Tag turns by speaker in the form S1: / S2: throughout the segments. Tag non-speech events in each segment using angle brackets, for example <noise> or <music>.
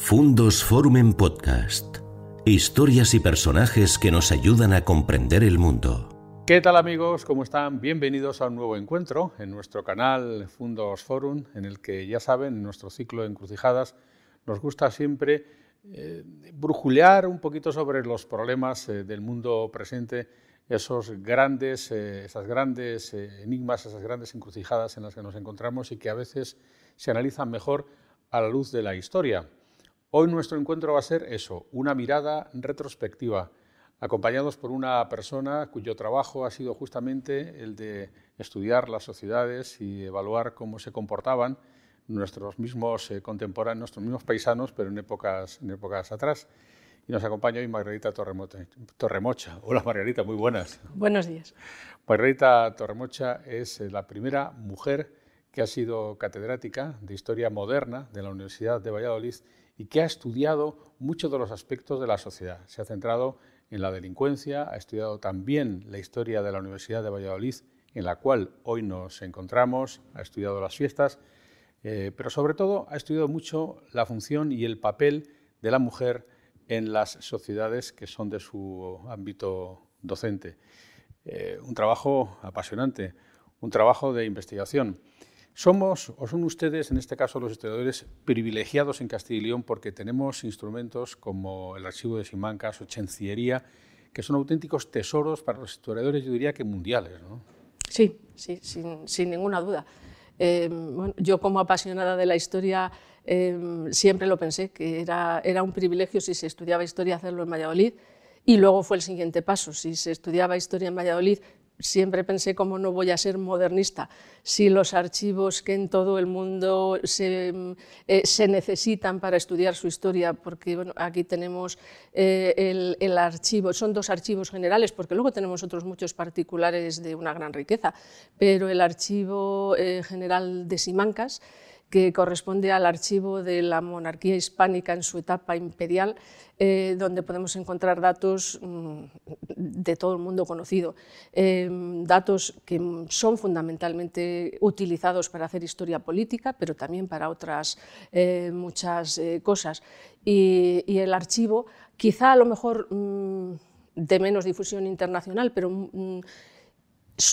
S1: Fundos Forum en Podcast. Historias y personajes que nos ayudan a comprender el mundo.
S2: ¿Qué tal amigos? ¿Cómo están? Bienvenidos a un nuevo encuentro en nuestro canal Fundos Forum, en el que ya saben, en nuestro ciclo de encrucijadas, nos gusta siempre eh, brujulear un poquito sobre los problemas eh, del mundo presente, esos grandes, eh, esas grandes enigmas, esas grandes encrucijadas en las que nos encontramos y que a veces se analizan mejor a la luz de la historia. Hoy nuestro encuentro va a ser eso, una mirada retrospectiva, acompañados por una persona cuyo trabajo ha sido justamente el de estudiar las sociedades y evaluar cómo se comportaban nuestros mismos eh, contemporáneos, nuestros mismos paisanos, pero en épocas, en épocas atrás. Y nos acompaña hoy Margarita Torremocha. Hola Margarita, muy buenas.
S3: Buenos días.
S2: Margarita Torremocha es eh, la primera mujer que ha sido catedrática de Historia Moderna de la Universidad de Valladolid y que ha estudiado muchos de los aspectos de la sociedad. Se ha centrado en la delincuencia, ha estudiado también la historia de la Universidad de Valladolid, en la cual hoy nos encontramos, ha estudiado las fiestas eh, pero sobre todo ha estudiado mucho la función y el papel de la mujer en las sociedades que son de su ámbito docente. Eh, un trabajo apasionante, un trabajo de investigación. Somos, o son ustedes, en este caso los historiadores, privilegiados en Castilla y León porque tenemos instrumentos como el archivo de Simancas o Chancillería, que son auténticos tesoros para los historiadores, yo diría que mundiales. ¿no?
S3: Sí, sí, sin, sin ninguna duda. Em, yo como apasionada de la historia em, siempre lo pensé, que era, era un privilegio si se estudiaba historia hacerlo en Valladolid y luego fue el siguiente paso, si se estudiaba historia en Valladolid siempre pensé cómo no voy a ser modernista. Si los archivos que en todo el mundo se, eh, necesitan para estudiar su historia, porque aquí tenemos eh, el, archivo, son dos archivos generales, porque luego tenemos otros muchos particulares de una gran riqueza, pero el archivo eh, general de Simancas, que corresponde al archivo de la monarquía hispánica en su etapa imperial, eh, donde podemos encontrar datos mm, de todo el mundo conocido, eh, datos que son fundamentalmente utilizados para hacer historia política, pero también para otras eh, muchas cosas. Y, el archivo, quizá a lo mejor mm, de menos difusión internacional, pero mm,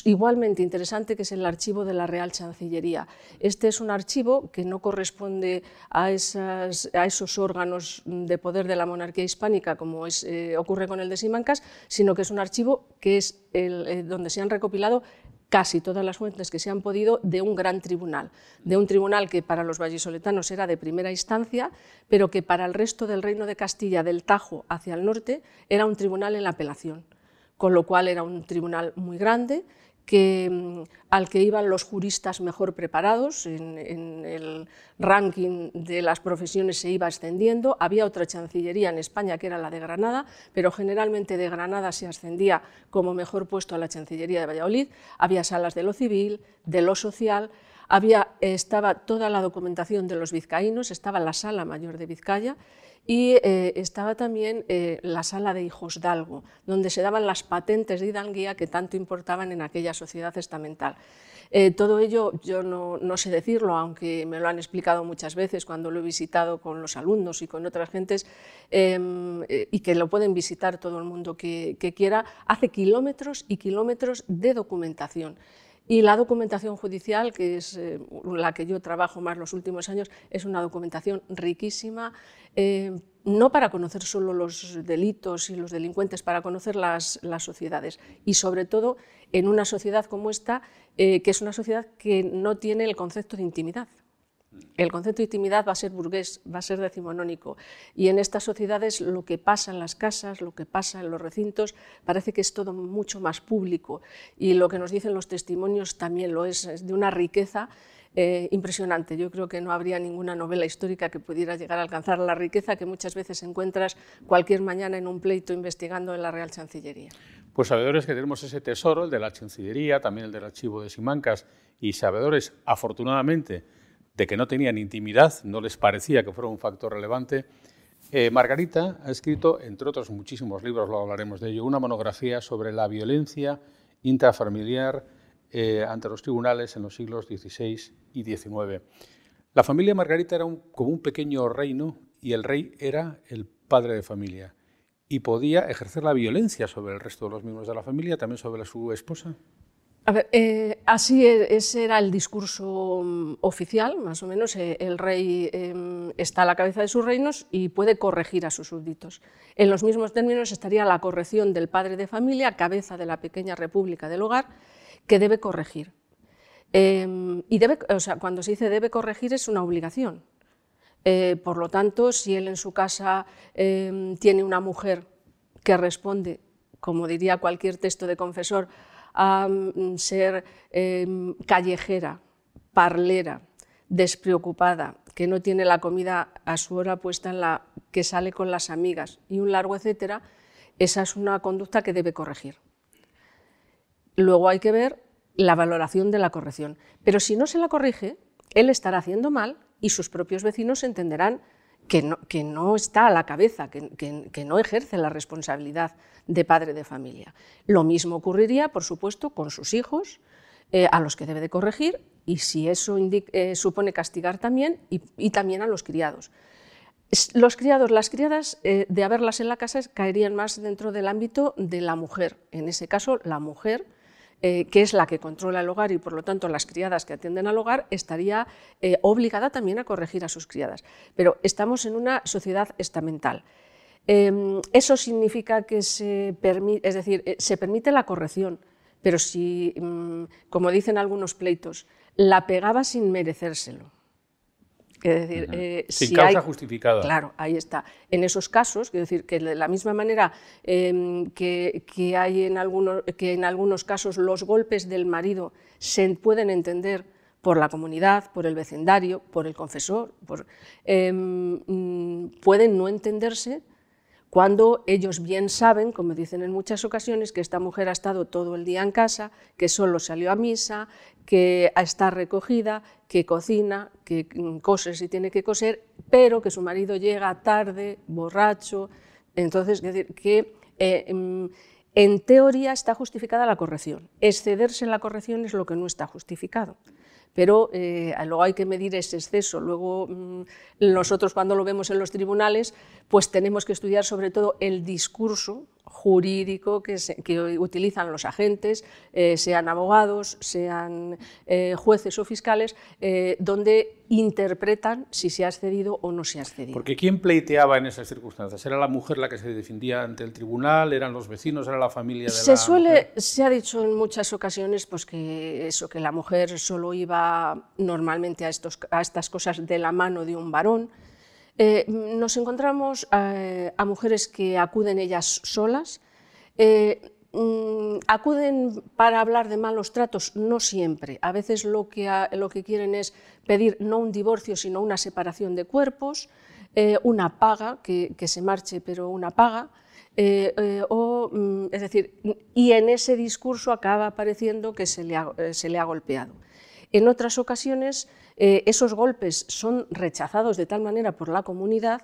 S3: igualmente interesante, que es el archivo de la Real Chancillería. Este es un archivo que no corresponde a, esos órganos de poder de la monarquía hispánica, como eh, ocurre con el de Simancas, sino que es un archivo que es eh, donde se han recopilado casi todas las fuentes que se han podido de un gran tribunal, de un tribunal que para los vallisoletanos era de primera instancia, pero que para el resto del reino de Castilla, del Tajo hacia el norte, era un tribunal en la apelación con lo cual era un tribunal muy grande que, mm, al que iban los juristas mejor preparados, en, el ranking de las profesiones se iba ascendiendo, había otra chancillería en España que era la de Granada, pero generalmente de Granada se ascendía como mejor puesto a la chancillería de Valladolid, había salas de lo civil, de lo social, había, estaba toda la documentación de los vizcaínos, estaba la sala mayor de Vizcaya, y eh, estaba también eh, la sala de hijos d'algo, donde se daban las patentes de hidalguía que tanto importaban en aquella sociedad estamental. Eh, todo ello yo no, sé decirlo, aunque me lo han explicado muchas veces cuando lo he visitado con los alumnos y con otras gentes, em, y que lo pueden visitar todo el mundo que quiera, hace kilómetros y kilómetros de documentación. Y la documentación judicial, que es eh, la que yo trabajo más los últimos años, es una documentación riquísima, eh, no para conocer solo los delitos y los delincuentes, para conocer las, sociedades. Y sobre todo en una sociedad como esta, eh, que es una sociedad que no tiene el concepto de intimidad. El concepto de intimidad va a ser burgués, va a ser decimonónico. Y en estas sociedades lo que pasa en las casas, lo que pasa en los recintos, parece que es todo mucho más público. Y lo que nos dicen los testimonios también lo es, es de una riqueza eh, impresionante. Yo creo que no habría ninguna novela histórica que pudiera llegar a alcanzar la riqueza que muchas veces encuentras cualquier mañana en un pleito investigando en la Real Chancillería.
S2: Pues sabedores que tenemos ese tesoro, el de la Chancillería, también el del archivo de Simancas, y sabedores, afortunadamente, de que no tenían intimidad, no les parecía que fuera un factor relevante. Eh, Margarita ha escrito, entre otros muchísimos libros, lo hablaremos de ello, una monografía sobre la violencia intrafamiliar eh, ante los tribunales en los siglos XVI y XIX. La familia Margarita era como un pequeño reino y el rey era el padre de familia y podía ejercer la violencia sobre el resto de los miembros de la familia, también sobre su esposa.
S3: A ver, eh, así e, ese era el discurso mm, oficial, más o menos. Eh, el rey em, está a la cabeza de sus reinos y puede corregir a sus súbditos. En los mismos términos estaría la corrección del padre de familia, cabeza de la pequeña república del hogar, que debe corregir. Em, y debe, o sea, cuando se dice debe corregir es una obligación. Eh, por lo tanto, si él en su casa em, tiene una mujer que responde, como diría cualquier texto de confesor, a mm, ser em, callejera, parlera, despreocupada, que no tiene la comida a su hora puesta en la que sale con las amigas y un largo etcétera, esa es una conducta que debe corregir. Luego hay que ver la valoración de la corrección. Pero si no se la corrige, él estará haciendo mal y sus propios vecinos entenderán que no, que no está a la cabeza, que, no ejerce la responsabilidad de padre de familia. Lo mismo ocurriría, por supuesto, con sus hijos, eh, a los que debe de corregir, y si eso eh, supone castigar también, y, también a los criados. Los criados, las criadas, eh, de haberlas en la casa, caerían más dentro del ámbito de la mujer. En ese caso, la mujer eh, que es la que controla el hogar y por lo tanto las criadas que atienden al hogar, estaría eh, obligada también a corregir a sus criadas. Pero estamos en una sociedad estamental. Em, eso significa que se permite, es decir, eh, se permite la corrección, pero si, mm, como dicen algunos pleitos, la pegaba sin merecérselo
S2: decir, eh, Sin causa justificada.
S3: Claro, ahí está. En esos casos, quiero decir que de la misma manera em, que, hay en algunos, que en algunos casos los golpes del marido se pueden entender por la comunidad, por el vecindario, por el confesor, em, mm, pueden no entenderse cuando ellos bien saben, como dicen en muchas ocasiones, que esta mujer ha estado todo el día en casa, que solo salió a misa, que está recogida, que cocina, que cose si tiene que coser, pero que su marido llega tarde, borracho. Entonces, es decir, que eh, mm, en teoría está justificada la corrección. Excederse en la corrección es lo que no está justificado pero eh, luego hay que medir ese exceso. Luego mm, nosotros cuando lo vemos en los tribunales, pues tenemos que estudiar sobre todo el discurso jurídico que, utilizan los agentes, eh, sean abogados, sean eh, jueces o fiscales, eh, donde interpretan si se ha excedido o no se ha excedido.
S2: Porque ¿quién pleiteaba en esas circunstancias? ¿Era la mujer la que se defendía ante el tribunal? ¿Eran los vecinos? ¿Era la familia de
S3: se suele, Se ha dicho en muchas ocasiones pues, que, eso, que la mujer solo iba normalmente a, estos, a estas cosas de la mano de un varón, eh, nos encontramos eh, a, mujeres que acuden ellas solas, eh, mm, acuden para hablar de malos tratos, no siempre. A veces lo que, lo que quieren es pedir no un divorcio, sino una separación de cuerpos, una paga, que, se marche, pero una paga. o, mm, es decir, y en ese discurso acaba apareciendo que se le se le ha golpeado. En otras ocasiones eh, esos golpes son rechazados de tal manera por la comunidad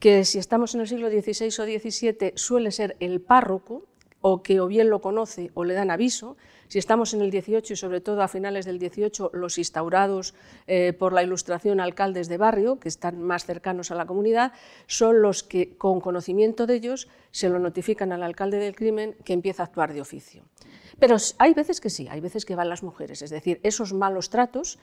S3: que si estamos en el siglo XVI o XVII suele ser el párroco o que o bien lo conoce o le dan aviso. Si estamos en el XVIII y sobre todo a finales del XVIII, los instaurados eh, por la Ilustración alcaldes de barrio, que están más cercanos a la comunidad, son los que con conocimiento de ellos se lo notifican al alcalde del crimen que empieza a actuar de oficio. Pero hay veces que sí, hay veces que van las mujeres, es decir, esos malos tratos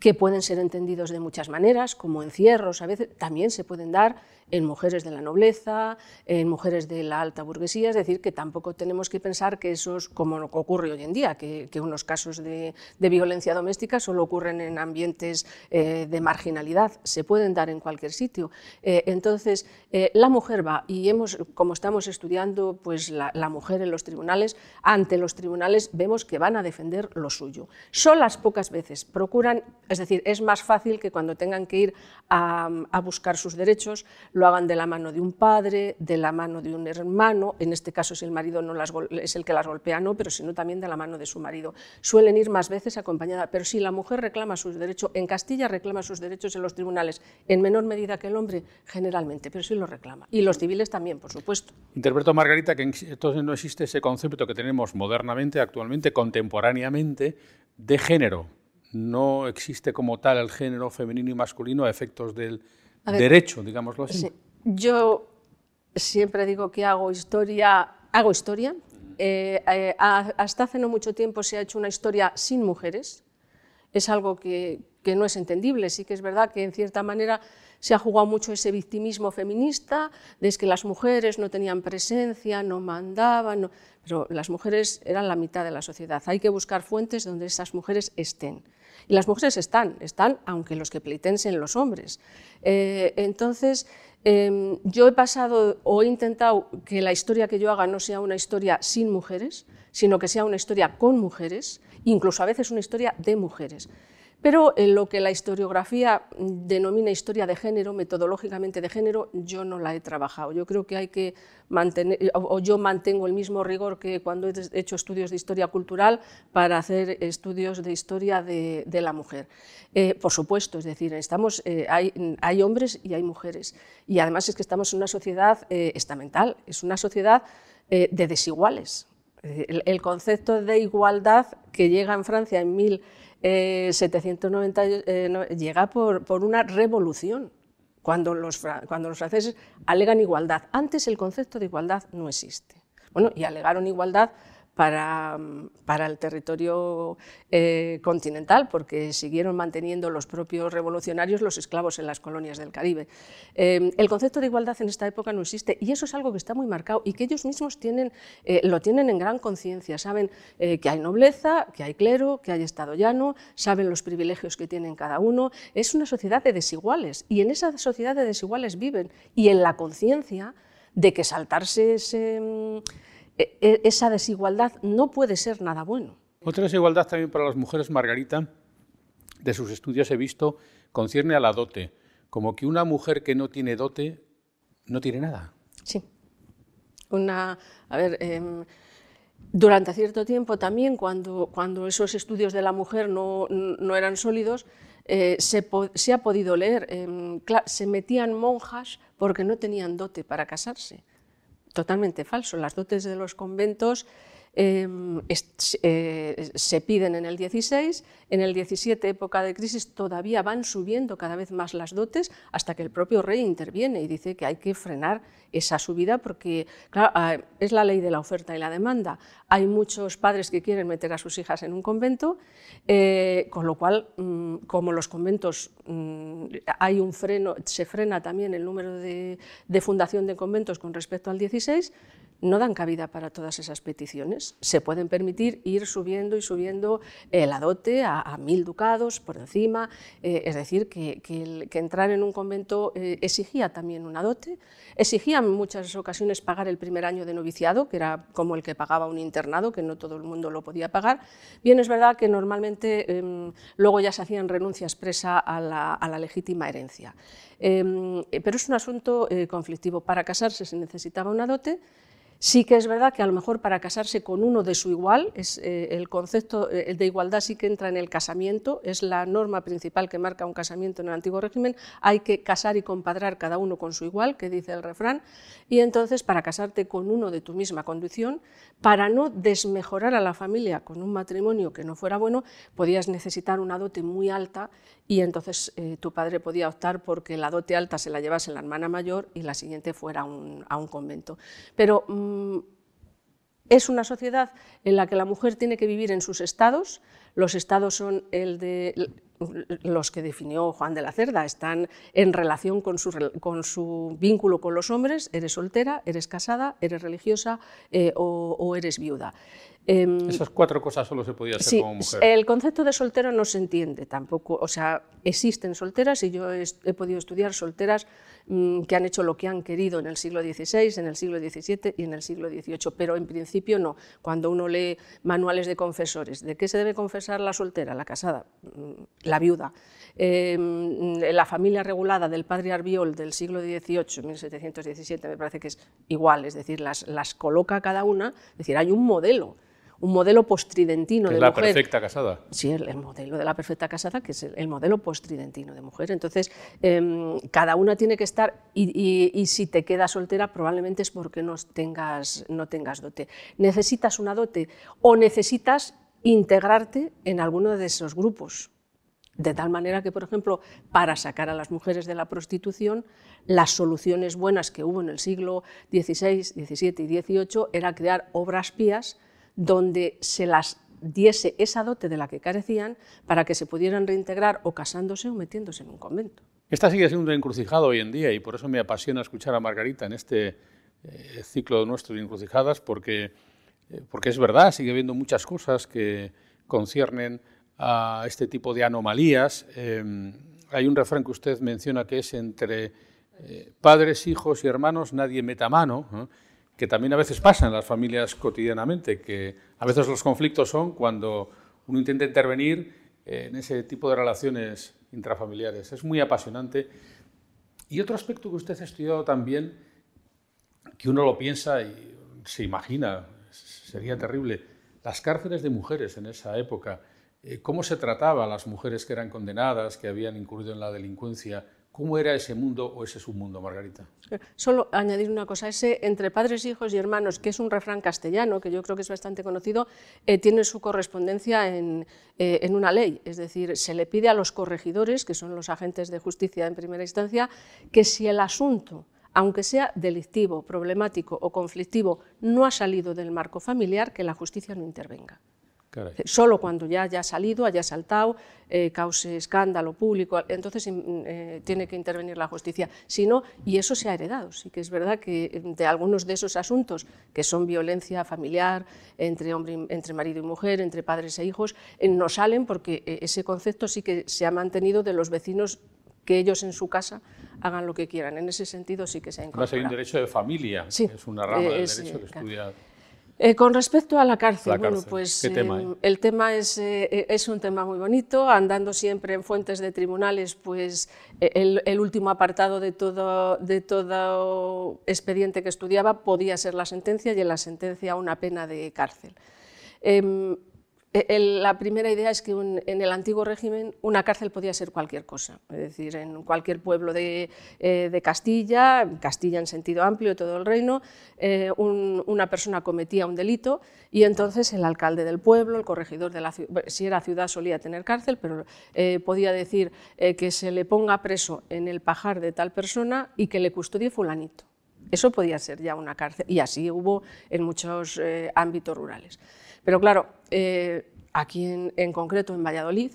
S3: que pueden ser entendidos de muchas maneras, como encierros, a veces también se pueden dar en mujeres de la nobleza, en mujeres de la alta burguesía, es decir, que tampoco tenemos que pensar que eso es como ocurre hoy en día, que, unos casos de, violencia doméstica solo ocurren en ambientes eh, de marginalidad, se pueden dar en cualquier sitio. Eh, entonces, eh, la mujer va, y hemos, como estamos estudiando pues, la, mujer en los tribunales, ante los tribunales vemos que van a defender lo suyo. Solas pocas veces procuran, es decir, es más fácil que cuando tengan que ir a, a buscar sus derechos, lo hagan de la mano de un padre, de la mano de un hermano, en este caso si el marido no las, es el que las golpea, no, pero sino también de la mano de su marido. Suelen ir más veces acompañada, pero si la mujer reclama sus derechos, en Castilla reclama sus derechos en los tribunales, en menor medida que el hombre, generalmente, pero sí lo reclama. Y los civiles también, por supuesto.
S2: Interpreto, Margarita, que entonces no existe ese concepto que tenemos modernamente, actualmente, contemporáneamente, de género. No existe como tal el género femenino y masculino a efectos del derecho, digámoslo así.
S3: Yo siempre digo que hago historia, hago historia. Eh, eh, hasta hace no mucho tiempo se ha hecho una historia sin mujeres. Es algo que, que no es entendible. Sí que es verdad que en cierta manera se ha jugado mucho ese victimismo feminista, de que las mujeres no tenían presencia, no mandaban, pero las mujeres eran la mitad de la sociedad. Hay que buscar fuentes donde esas mujeres estén. Y las mujeres están, están aunque los que pleitensen los hombres. Eh, entonces, em, yo he pasado o he intentado que la historia que yo haga no sea una historia sin mujeres, sino que sea una historia con mujeres, incluso a veces una historia de mujeres. Pero en lo que la historiografía denomina historia de género, metodológicamente de género, yo no la he trabajado. Yo creo que hay que mantener, o yo mantengo el mismo rigor que cuando he hecho estudios de historia cultural para hacer estudios de historia de, la mujer. Eh, por supuesto, es decir, estamos, eh, hay, hombres y hay mujeres. Y además es que estamos en una sociedad eh, estamental, es una sociedad de desiguales. El, concepto de igualdad que llega en Francia en mil 790 eh, eh, llega por, por, una revolución, cuando los, cuando los franceses alegan igualdad. Antes el concepto de igualdad no existe. Bueno, y alegaron igualdad para, para el territorio eh, continental, porque siguieron manteniendo los propios revolucionarios los esclavos en las colonias del Caribe. Eh, el concepto de igualdad en esta época no existe y eso es algo que está muy marcado y que ellos mismos tienen, eh, lo tienen en gran conciencia. Saben que hay nobleza, que hay clero, que hay Estado llano, saben los privilegios que tienen cada uno. Es una sociedad de desiguales y en esa sociedad de desiguales viven y en la conciencia de que saltarse ese e, esa desigualdad no puede ser nada bueno.
S2: Otra desigualdad también para las mujeres, Margarita, de sus estudios he visto, concierne a la dote, como que una mujer que no tiene dote no tiene nada.
S3: Sí. Una, a ver, em, durante cierto tiempo también, cuando, cuando esos estudios de la mujer no, eran sólidos, eh, se, se, ha podido leer, em, se metían monjas porque no tenían dote para casarse totalmente falso. Las dotes de los conventos em, eh, se piden en el 16, en el 17, época de crisis, todavía van subiendo cada vez más las dotes hasta que el propio rey interviene y dice que hay que frenar esa subida porque ah, es la ley de la oferta y la demanda. Hay muchos padres que quieren meter a sus hijas en un convento, eh, con lo cual, mm, como los conventos mm, hay un freno, se frena también el número de, de fundación de conventos con respecto al 16, no dan cabida para todas esas peticiones. Se pueden permitir ir subiendo y subiendo eh, la dote a, mil ducados por encima, eh, es decir, que, entrar en un convento eh, exigía también una dote, exigía en muchas ocasiones pagar el primer año de noviciado, que era como el que pagaba un internado, que no todo el mundo lo podía pagar. Bien, es verdad que normalmente em, luego ya se hacían renuncias expresa a la, legítima herencia. Em, pero es un asunto conflictivo. Para casarse se necesitaba una dote, Sí que es verdad que a lo mejor para casarse con uno de su igual, es, eh, el concepto eh, de igualdad sí que entra en el casamiento, es la norma principal que marca un casamiento en el antiguo régimen, hay que casar y compadrar cada uno con su igual, que dice el refrán, y entonces para casarte con uno de tu misma condición, para no desmejorar a la familia con un matrimonio que no fuera bueno, podías necesitar una dote muy alta y entonces eh, tu padre podía optar porque la dote alta se la llevase la hermana mayor y la siguiente fuera a un convento. Pero mm, es una sociedad en la que la mujer tiene que vivir en sus estados. Los estados son el de los que definió Juan de la Cerda, están en relación con su, vínculo con los hombres, eres soltera, eres casada, eres religiosa eh, o, eres viuda.
S2: Em, Esas cuatro cosas solo se podía hacer como mujer.
S3: El concepto de soltero no se entiende tampoco, o sea, existen solteras y yo he, podido estudiar solteras mm, que han hecho lo que han querido en el siglo XVI, en el siglo XVII y en el siglo XVIII, pero en principio no. Cuando uno lee manuales de confesores, ¿de qué se debe confesar la soltera, la casada? Mm, la viuda. Em, la familia regulada del padre Arbiol del siglo XVIII, 1717, me parece que es igual, es decir, las, las coloca cada una, es decir, hay un modelo un modelo postridentino de
S2: la
S3: mujer.
S2: La perfecta casada.
S3: Sí, el, modelo de la perfecta casada, que es el, modelo postridentino de mujer. Entonces, em, cada una tiene que estar, y, si te quedas soltera, probablemente es porque no tengas, no tengas dote. Necesitas una dote o necesitas integrarte en alguno de esos grupos De tal manera que, por ejemplo, para sacar a las mujeres de la prostitución, las soluciones buenas que hubo en el siglo XVI, XVII y XVIII era crear obras pías donde se las diese esa dote de la que carecían para que se pudieran reintegrar o casándose o metiéndose en un convento.
S2: Esta sigue siendo una encrucijada hoy en día y por eso me apasiona escuchar a Margarita en este eh, ciclo nuestro de encrucijadas, porque, eh, porque es verdad, sigue habiendo muchas cosas que conciernen a este tipo de anomalías. Em, hay un refrán que usted menciona que es entre eh, padres, hijos y hermanos nadie meta mano, que también a veces pasa en las familias cotidianamente, que a veces los conflictos son cuando uno intenta intervenir en ese tipo de relaciones intrafamiliares. Es muy apasionante. Y otro aspecto que usted ha estudiado también, que uno lo piensa y se imagina, sería terrible, las cárceles de mujeres en esa época. Eh, cómo se trataba a las mujeres que eran condenadas, que habían incurrido en la delincuencia, ¿Cómo era ese mundo o ese submundo, Margarita?
S3: Solo añadir una cosa, ese entre padres, hijos y hermanos, que es un refrán castellano, que yo creo que es bastante conocido, eh, tiene su correspondencia en, eh, en, una ley. Es decir, se le pide a los corregidores, que son los agentes de justicia en primera instancia, que si el asunto, aunque sea delictivo, problemático o conflictivo, no ha salido del marco familiar, que la justicia no intervenga. Solo cuando ya haya salido, haya saltado, eh, cause escándalo público, entonces mm, eh, tiene que intervenir la justicia. Si no, y eso se ha heredado, sí que es verdad que de algunos de esos asuntos, que son violencia familiar entre, hombre, entre marido y mujer, entre padres e hijos, eh, no salen porque ese concepto sí que se ha mantenido de los vecinos que ellos en su casa hagan lo que quieran. En ese sentido sí que se ha incorporado.
S2: hay un derecho de familia, es una rama del derecho que estudia
S3: eh, con respecto a la cárcel, bueno, pues em, el tema es, eh, es, un tema muy bonito, andando siempre en fuentes de tribunales, pues e, el, último apartado de todo, de todo expediente que estudiaba podía ser la sentencia y en la sentencia una pena de cárcel. Em, e, la primera idea es que en el antiguo régimen una cárcel podía ser cualquier cosa, es decir, en cualquier pueblo de, eh, Castilla, Castilla en sentido amplio, todo el reino, eh, una persona cometía un delito y entonces el alcalde del pueblo, el corregidor de la ciudad, si era ciudad solía tener cárcel, pero eh, podía decir que se le ponga preso en el pajar de tal persona y que le custodie fulanito. Eso podía ser ya una cárcel y así hubo en muchos ámbitos rurales. Pero claro, eh, aquí en, concreto en Valladolid,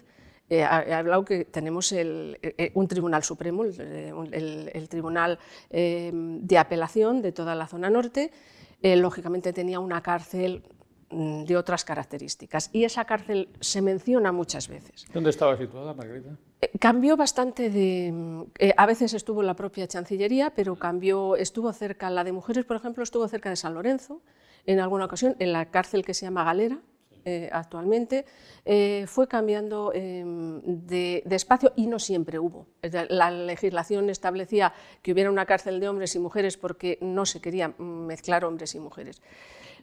S3: he eh, hablado que tenemos eh, un Tribunal Supremo, el, Tribunal de Apelación de toda la zona norte, lógicamente tenía una cárcel mm, de otras características y esa cárcel se menciona muchas veces.
S2: ¿Dónde estaba situada, Margarita?
S3: cambió bastante de... a veces estuvo en la propia Chancillería, pero cambió, estuvo cerca, la de mujeres, por ejemplo, estuvo cerca de San Lorenzo, en alguna ocasión, en la cárcel que se llama Galera, eh, actualmente, eh, fue cambiando em, de, espacio y no siempre hubo. La legislación establecía que hubiera una cárcel de hombres y mujeres porque no se quería mezclar hombres y mujeres.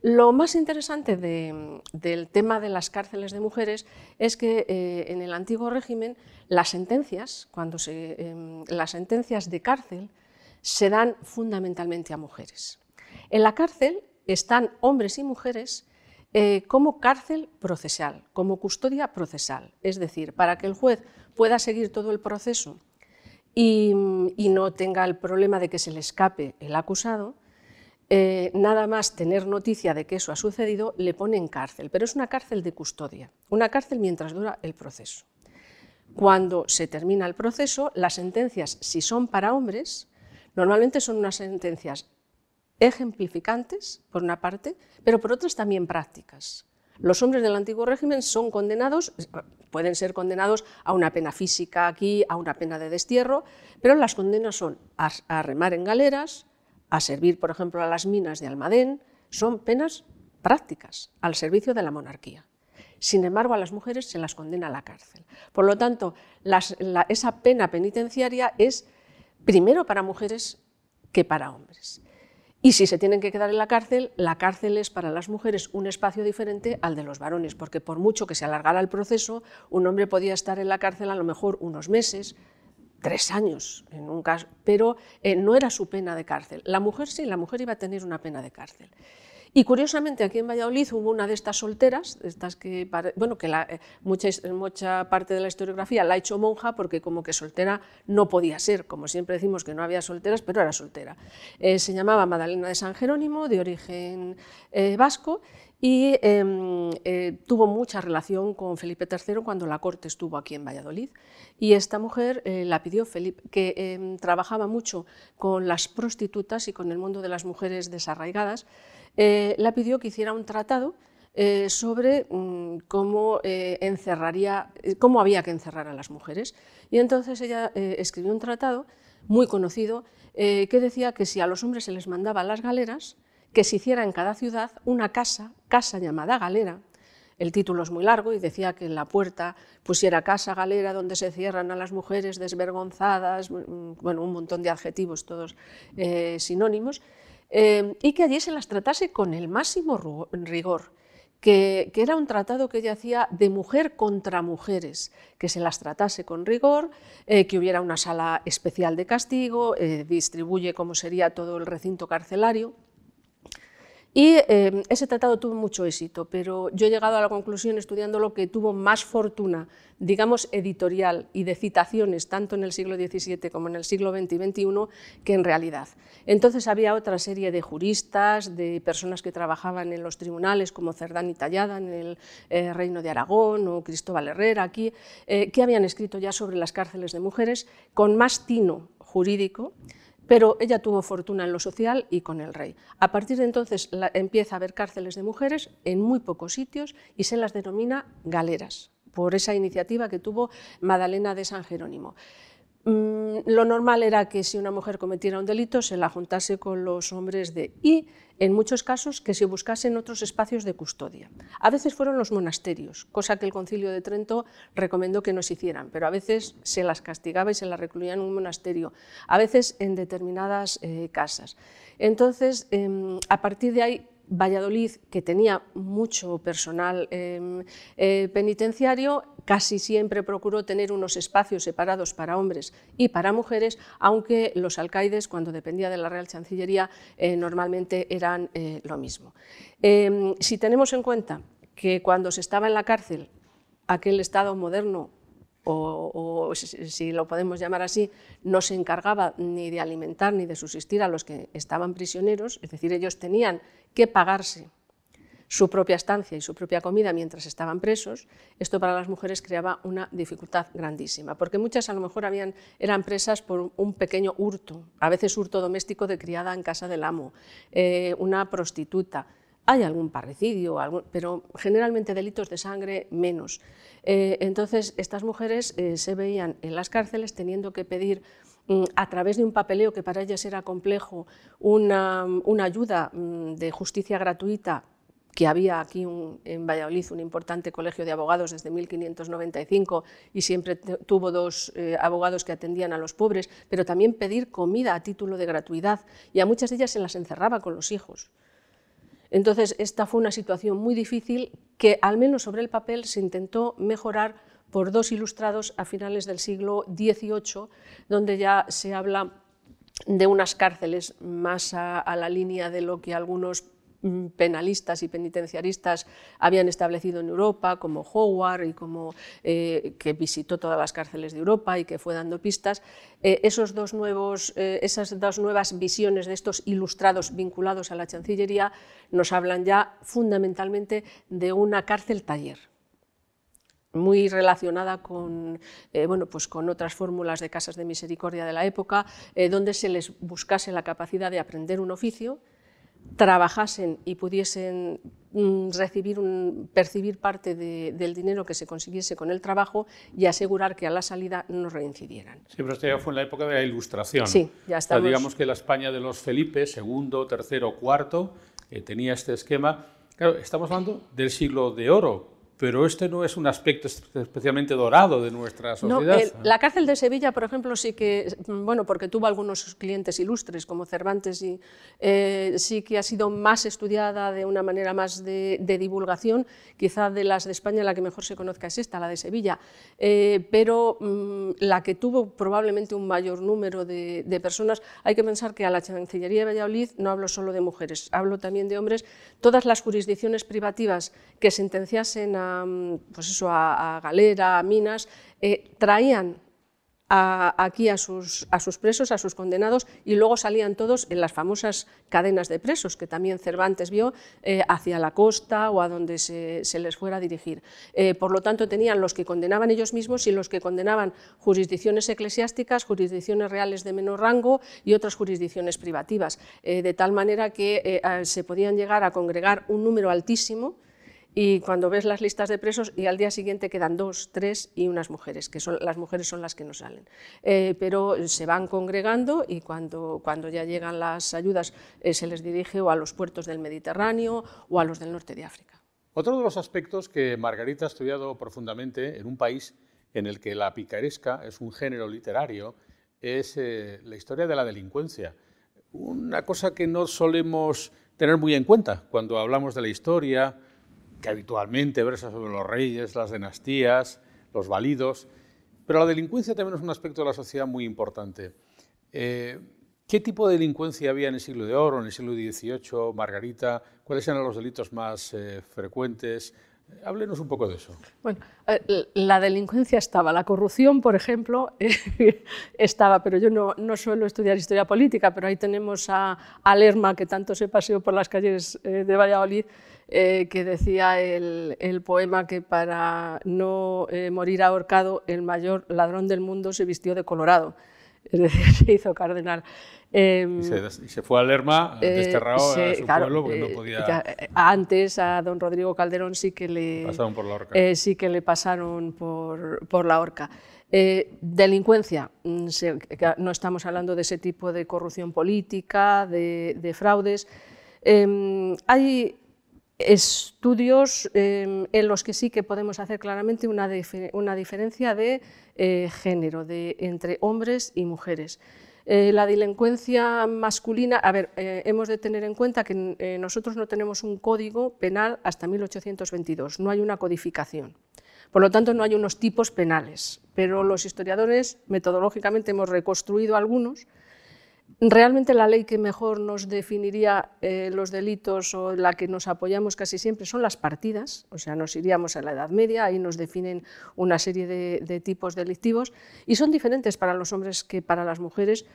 S3: Lo más interesante del tema de las cárceles de mujeres es que eh, en el antiguo régimen las sentencias, cuando se, em, las sentencias de cárcel se dan fundamentalmente a mujeres. En la cárcel están hombres y mujeres eh, como cárcel procesal, como custodia procesal. Es decir, para que el juez pueda seguir todo el proceso y, no tenga el problema de que se le escape el acusado, eh, nada más tener noticia de que eso ha sucedido, le pone en cárcel, pero es una cárcel de custodia, una cárcel mientras dura el proceso. Cuando se termina el proceso, las sentencias, si son para hombres, normalmente son unas sentencias ejemplificantes, por una parte, pero por otras también prácticas. Los hombres del antiguo régimen son condenados, pueden ser condenados a una pena física aquí, a una pena de destierro, pero las condenas son a, remar en galeras, a servir, por ejemplo, a las minas de Almadén, son penas prácticas al servicio de la monarquía. Sin embargo, a las mujeres se las condena a la cárcel. Por lo tanto, esa pena penitenciaria es primero para mujeres que para hombres. Y si se tienen que quedar en la cárcel, la cárcel es para las mujeres un espacio diferente al de los varones, porque por mucho que se alargara el proceso, un hombre podía estar en la cárcel a lo mejor unos meses, tres años en un caso, pero eh, no era su pena de cárcel. La mujer sí, la mujer iba a tener una pena de cárcel. Y curiosamente aquí en Valladolid hubo una de estas solteras, estas que, bueno, que la, eh, mucha, mucha parte de la historiografía la ha hecho monja porque como que soltera no podía ser, como siempre decimos que no había solteras, pero era soltera. Eh, se llamaba Madalena de San Jerónimo, de origen eh, vasco, y em, tuvo mucha relación con Felipe III cuando la corte estuvo aquí en Valladolid. Y esta mujer la pidió Felipe, que em, trabajaba mucho con las prostitutas y con el mundo de las mujeres desarraigadas, eh, la pidió que hiciera un tratado eh, sobre mm, cómo, eh, encerraría, cómo había que encerrar a las mujeres. Y entonces ella escribió un tratado muy conocido que decía que si a los hombres se les mandaba a las galeras, que se hiciera en cada ciudad una casa, casa llamada galera, el título es muy largo y decía que en la puerta pusiera casa galera donde se cierran a las mujeres desvergonzadas, mm, bueno, un montón de adjetivos todos sinónimos, Em, y que allí se las tratase con el máximo rigor. Que, era un tratado que ella hacía de mujer contra mujeres, que se las tratase con rigor, eh, que hubiera una sala especial de castigo, eh, distribuye cómo sería todo el recinto carcelario. Y em, ese tratado tuvo mucho éxito, pero yo he llegado a la conclusión, estudiándolo, que tuvo más fortuna, digamos, editorial y de citaciones, tanto en el siglo XVII como en el siglo XX y XXI, que en realidad. Entonces había otra serie de juristas, de personas que trabajaban en los tribunales, como Cerdán y Tallada en el eh, Reino de Aragón o Cristóbal Herrera aquí, eh, que habían escrito ya sobre las cárceles de mujeres con más tino jurídico, pero ella tuvo fortuna en lo social y con el rey. A partir de entonces empieza a haber cárceles de mujeres en muy pocos sitios y se las denomina galeras, por esa iniciativa que tuvo Madalena de San Jerónimo. Mm, lo normal era que si una mujer cometiera un delito se la juntase con los hombres de y en muchos casos que se buscasen otros espacios de custodia. A veces fueron los monasterios, cosa que el concilio de Trento recomendó que no se hicieran, pero a veces se las castigaba y se las recluía en un monasterio, a veces en determinadas eh, casas. Entonces, em, a partir de ahí Valladolid, que tenía mucho personal em, eh, penitenciario, casi siempre procuró tener unos espacios separados para hombres y para mujeres, aunque los alcaides, cuando dependía de la Real Chancillería, eh, normalmente eran eh, lo mismo. Em, si tenemos en cuenta que cuando se estaba en la cárcel, aquel Estado moderno o, si lo podemos llamar así, no se encargaba ni de alimentar ni de subsistir a los que estaban prisioneros, es decir, ellos tenían que pagarse su propia estancia y su propia comida mientras estaban presos, esto para las mujeres creaba una dificultad grandísima, porque muchas a lo mejor habían, eran presas por un pequeño hurto, a veces hurto doméstico de criada en casa del amo, eh, una prostituta, hay algún parricidio, pero generalmente delitos de sangre menos. Eh, entonces, estas mujeres eh, se veían en las cárceles teniendo que pedir mm, a través de un papeleo que para ellas era complejo, una, ayuda mm, de justicia gratuita que había aquí en Valladolid un importante colegio de abogados desde 1595 y siempre tuvo dos eh, abogados que atendían a los pobres, pero también pedir comida a título de gratuidad y a muchas de ellas se las encerraba con los hijos. Entonces, esta fue una situación muy difícil que, al menos sobre el papel, se intentó mejorar por dos ilustrados a finales del siglo XVIII, donde ya se habla de unas cárceles más a, la línea de lo que algunos penalistas y penitenciaristas habían establecido en Europa, como Howard, y como, eh, que visitó todas las cárceles de Europa y que fue dando pistas, eh, esos dos nuevos, eh, esas dos nuevas visiones de estos ilustrados vinculados a la Chancillería nos hablan ya fundamentalmente de una cárcel taller muy relacionada con, bueno, pues con otras fórmulas de casas de misericordia de la época, donde se les buscase la capacidad de aprender un oficio, trabajasen y pudiesen mm, recibir un, percibir parte del dinero que se consiguiese con el trabajo y asegurar que a la salida no reincidieran.
S2: Sí, pero esto ya fue en la época de la Ilustración.
S3: Sí, ya estamos...
S2: digamos que la España de los Felipe, segundo, tercero, cuarto, eh, tenía este esquema. Claro, estamos hablando del siglo de oro, pero este no es un aspecto especialmente dorado de nuestra sociedad.
S3: No, la cárcel de Sevilla, por ejemplo, sí que, bueno, porque tuvo algunos clientes ilustres como Cervantes y eh, sí que ha sido más estudiada de una manera más de, divulgación, quizá de las de España la que mejor se conozca es esta, la de Sevilla, eh, pero mm, la que tuvo probablemente un mayor número de, de personas, hay que pensar que a la Chancillería de Valladolid no hablo solo de mujeres, hablo también de hombres, todas las jurisdicciones privativas que sentenciasen a pues eso, a, Galera, a Minas, eh, traían aquí a sus, a sus, presos, a sus condenados, y luego salían todos en las famosas cadenas de presos, que también Cervantes vio eh, hacia la costa o a donde se, les fuera a dirigir. Eh, por lo tanto, tenían los que condenaban ellos mismos y los que condenaban jurisdicciones eclesiásticas, jurisdicciones reales de menor rango y otras jurisdicciones privativas, de tal manera que se podían llegar a congregar un número altísimo y cuando ves las listas de presos y al día siguiente quedan dos, tres y unas mujeres, que son las mujeres son las que no salen. Eh, pero se van congregando y cuando, cuando ya llegan las ayudas eh, se les dirige o a los puertos del Mediterráneo o a los del norte de África.
S2: Otro de los aspectos que Margarita ha estudiado profundamente en un país en el que la picaresca es un género literario es eh, la historia de la delincuencia. Una cosa que no solemos tener muy en cuenta cuando hablamos de la historia, que habitualmente versa sobre los reyes, las dinastías, los validos, pero la delincuencia también es un aspecto de la sociedad muy importante. Eh, ¿Qué tipo de delincuencia había en el siglo de oro, en el siglo XVIII, Margarita? ¿Cuáles eran los delitos más eh, frecuentes? Háblenos un poco de eso.
S3: Bueno, eh, la delincuencia estaba, la corrupción, por ejemplo, <laughs> estaba, pero yo no, no, suelo estudiar historia política, pero ahí tenemos a, a Lerma, que tanto se paseó por las calles de Valladolid, eh, que decía el, poema que para no eh, morir ahorcado el mayor ladrón del mundo se vistió de colorado, es decir, <laughs> se hizo cardenal.
S2: Em, y, se, fue a Lerma, eh, desterrado a su pueblo porque no podía...
S3: antes a don Rodrigo Calderón sí que le,
S2: pasaron por la horca.
S3: sí que le pasaron por, por la horca. delincuencia, mm, no estamos hablando de ese tipo de corrupción política, de, de fraudes. Em, hay estudios em, en los que sí que podemos hacer claramente una, diferencia de eh, género, de, entre hombres y mujeres. Eh, la delincuencia masculina, a ver, eh, hemos de tener en cuenta que nosotros no tenemos un código penal hasta 1822, no hay una codificación. Por lo tanto, no hay unos tipos penales, pero los historiadores metodológicamente hemos reconstruido algunos Realmente la ley que mejor nos definiría eh, los delitos o la que nos apoyamos casi siempre son las partidas, o sea, nos iríamos a la Edad Media, ahí nos definen una serie de, tipos delictivos y son diferentes para los hombres que para las mujeres,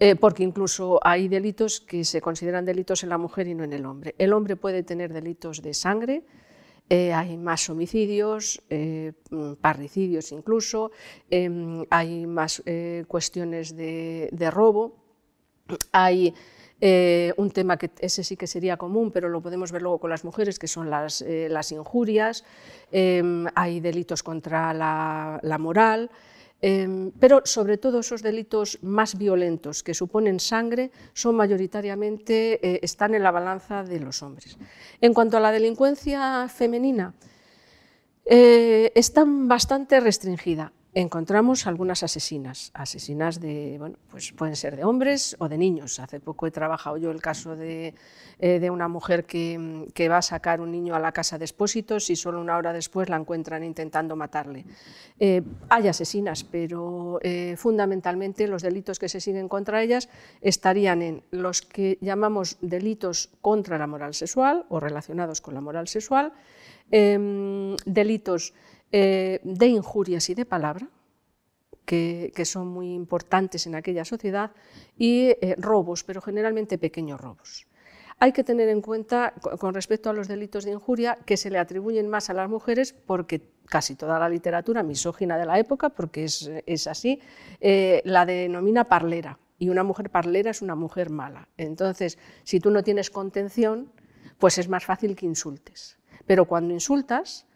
S3: eh, porque incluso hay delitos que se consideran delitos en la mujer y no en el hombre. El hombre puede tener delitos de sangre, eh, hay más homicidios, parricidios incluso, em, hay más cuestiones de robo. Hay eh, un tema que ese sí que sería común, pero lo podemos ver luego con las mujeres, que son las, eh, injurias, em, hay delitos contra la, moral, em, pero sobre todo esos delitos más violentos que suponen sangre son mayoritariamente, eh, están en la balanza de los hombres. En cuanto a la delincuencia femenina, está bastante restringida encontramos algunas asesinas, asesinas de, bueno, pues pueden ser de hombres o de niños. Hace poco he trabajado yo el caso de, eh, una mujer que, va a sacar un niño a la casa de expósitos y solo una hora después la encuentran intentando matarle. Eh, hay asesinas, pero eh, fundamentalmente los delitos que se siguen contra ellas estarían en los que llamamos delitos contra la moral sexual o relacionados con la moral sexual, em, delitos eh, de injurias y de palabra, que, son muy importantes en aquella sociedad, y eh, robos, pero generalmente pequeños robos. Hay que tener en cuenta, con respecto a los delitos de injuria, que se le atribuyen más a las mujeres porque casi toda la literatura misógina de la época, porque es, así, eh, la denomina parlera. Y una mujer parlera es una mujer mala. Entonces, si tú no tienes contención, pues es más fácil que insultes. Pero cuando insultas,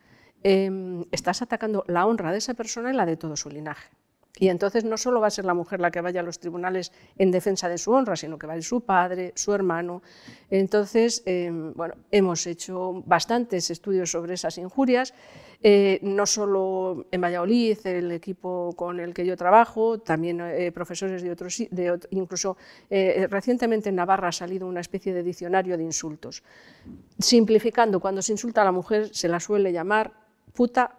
S3: Em, estás atacando la honra de esa persona y la de todo su linaje. Y entonces no solo va a ser la mujer la que vaya a los tribunales en defensa de su honra, sino que va a ir su padre, su hermano. Entonces, em, bueno, hemos hecho bastantes estudios sobre esas injurias, eh, no solo en Valladolid, el equipo con el que yo trabajo, también eh, profesores de otros, de, incluso eh, recientemente en Navarra ha salido una especie de diccionario de insultos. Simplificando, cuando se insulta a la mujer se la suele llamar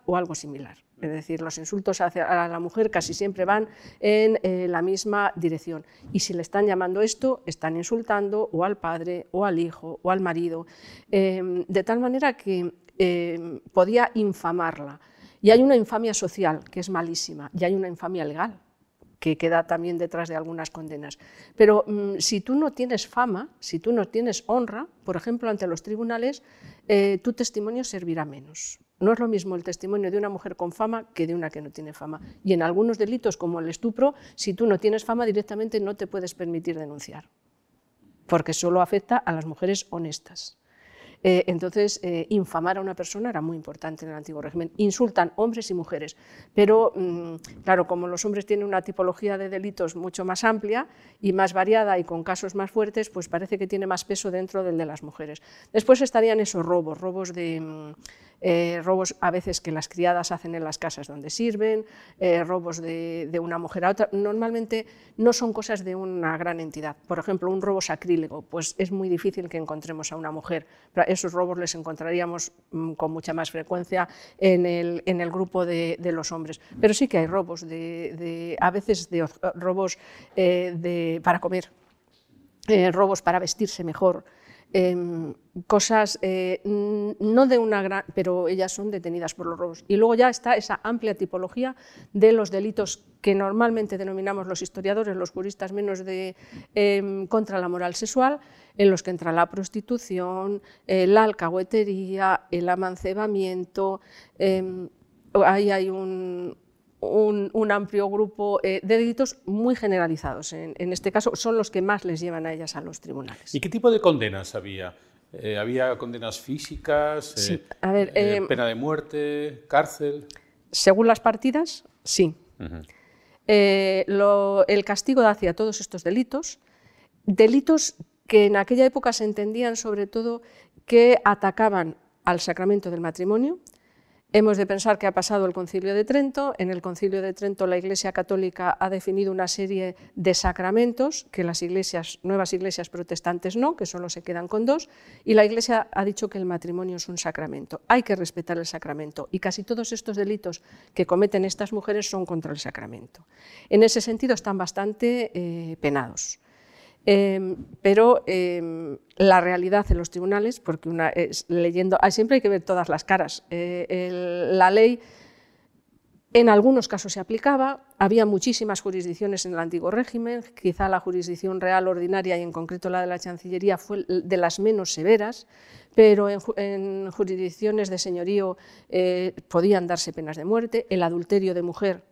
S3: o algo similar. Es decir, los insultos hacia la mujer casi siempre van en eh, la misma dirección. Y si le están llamando esto, están insultando o al padre, o al hijo, o al marido, em, de tal manera que em, podía infamarla. Y hay una infamia social, que es malísima, y hay una infamia legal, que queda también detrás de algunas condenas. Pero mm, si tú no tienes fama, si tú no tienes honra, por ejemplo, ante los tribunales, eh, tu testimonio servirá menos. No es lo mismo el testimonio de una mujer con fama que de una que no tiene fama. Y en algunos delitos, como el estupro, si tú no tienes fama directamente no te puedes permitir denunciar, porque solo afecta a las mujeres honestas. Eh, entonces, eh, infamar a una persona era muy importante en el antiguo régimen. Insultan hombres y mujeres, pero mm, claro, como los hombres tienen una tipología de delitos mucho más amplia y más variada y con casos más fuertes, pues parece que tiene más peso dentro del de las mujeres. Después estarían esos robos, robos de... Mm, eh, robos a veces que las criadas hacen en las casas donde sirven, eh, robos de, una mujer a otra. Normalmente no son cosas de una gran entidad. Por ejemplo, un robo sacrílego, pues es muy difícil que encontremos a una mujer. esos robos les encontraríamos mm, con mucha más frecuencia en el, grupo de, los hombres. Pero sí que hay robos, de, a veces de robos eh, para comer, robos para vestirse mejor. Em, cosas eh, no de una gran, pero ellas son detenidas por los robos. Y luego ya está esa amplia tipología de los delitos que normalmente denominamos los historiadores, los juristas menos de em, contra la moral sexual, en los que entra la prostitución, eh, la alcahuetería, el amancebamiento. Em, ahí hay un, un, amplio grupo eh, de delitos muy generalizados. En, este caso, son los que más les llevan a ellas a los tribunales.
S2: ¿Y qué tipo de condenas había? Eh, ¿Había condenas físicas?
S3: Eh,
S2: ¿Pena de muerte? ¿Cárcel?
S3: Según las partidas, sí. el castigo hacia todos estos delitos, delitos que en aquella época se entendían sobre todo que atacaban al sacramento del matrimonio, Hemos de pensar que ha pasado el Concilio de Trento. En el Concilio de Trento la Iglesia Católica ha definido una serie de sacramentos que las iglesias, nuevas iglesias protestantes no, que solo se quedan con dos, y la Iglesia ha dicho que el matrimonio es un sacramento. Hay que respetar el sacramento y casi todos estos delitos que cometen estas mujeres son contra el sacramento. En ese sentido están bastante eh, penados. Em, pero em, la realidad en los tribunales, porque leyendo, ah, siempre hay que ver todas las caras. Eh, la ley en algunos casos se aplicaba, había muchísimas jurisdicciones en el antiguo régimen, quizá la jurisdicción real ordinaria y en concreto la de la Chancillería fue de las menos severas, pero en, jurisdicciones de señorío eh, podían darse penas de muerte, el adulterio de mujer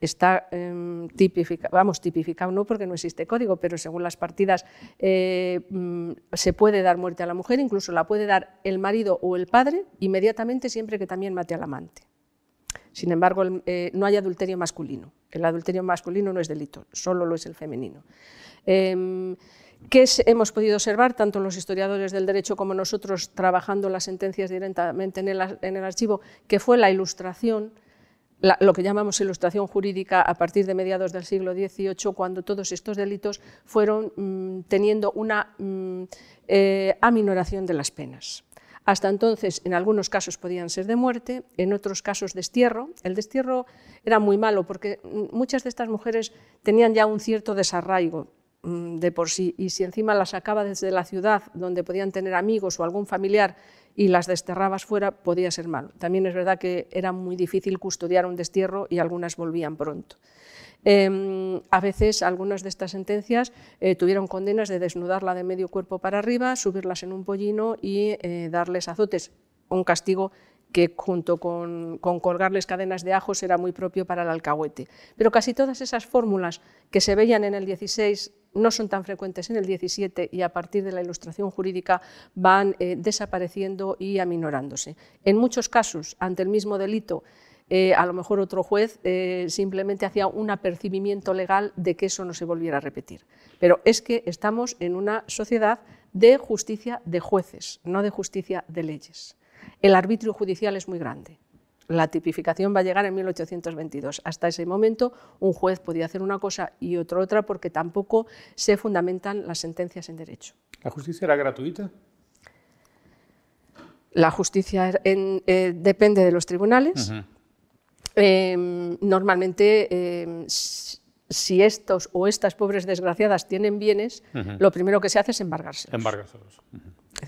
S3: está em, tipificado, vamos, tipificado no porque no existe código, pero según las partidas eh, mm, se puede dar muerte a la mujer, incluso la puede dar el marido o el padre inmediatamente siempre que también mate al amante. Sin embargo, eh, no hay adulterio masculino. El adulterio masculino no es delito, solo lo es el femenino. Em, ¿Qué hemos podido observar, tanto los historiadores del derecho como nosotros, trabajando las sentencias directamente en el archivo, que fue la ilustración lo que llamamos ilustración jurídica a partir de mediados del siglo XVIII, cuando todos estos delitos fueron mm, teniendo una mm, eh, aminoración de las penas. Hasta entonces, en algunos casos podían ser de muerte, en otros casos destierro. El destierro era muy malo porque mm, muchas de estas mujeres tenían ya un cierto desarraigo de por sí, y si encima las sacaba desde la ciudad, donde podían tener amigos o algún familiar y las desterrabas fuera, podía ser malo. También es verdad que era muy difícil custodiar un destierro y algunas volvían pronto. Em, a veces algunas de estas sentencias eh, tuvieron condenas de desnudarla de medio cuerpo para arriba, subirlas en un pollino y eh, darles azotes, un castigo que junto con, con, colgarles cadenas de ajos era muy propio para el alcahuete. Pero casi todas esas fórmulas que se veían en el 16 no son tan frecuentes en el 17 y a partir de la ilustración jurídica van eh, desapareciendo y aminorándose. En muchos casos, ante el mismo delito, eh, a lo mejor otro juez eh, simplemente hacía un apercibimiento legal de que eso no se volviera a repetir. Pero es que estamos en una sociedad de justicia de jueces, no de justicia de leyes. El arbitrio judicial es muy grande. La tipificación va a llegar en 1822. Hasta ese momento un juez podía hacer una cosa y otro otra porque tampoco se fundamentan las sentencias en derecho.
S2: ¿La justicia era gratuita?
S3: La justicia er, eh, depende de los tribunales. Em, normalmente, em, si estos o estas pobres desgraciadas tienen bienes, lo primero que se hace es embargárselos.
S2: Embargárselos.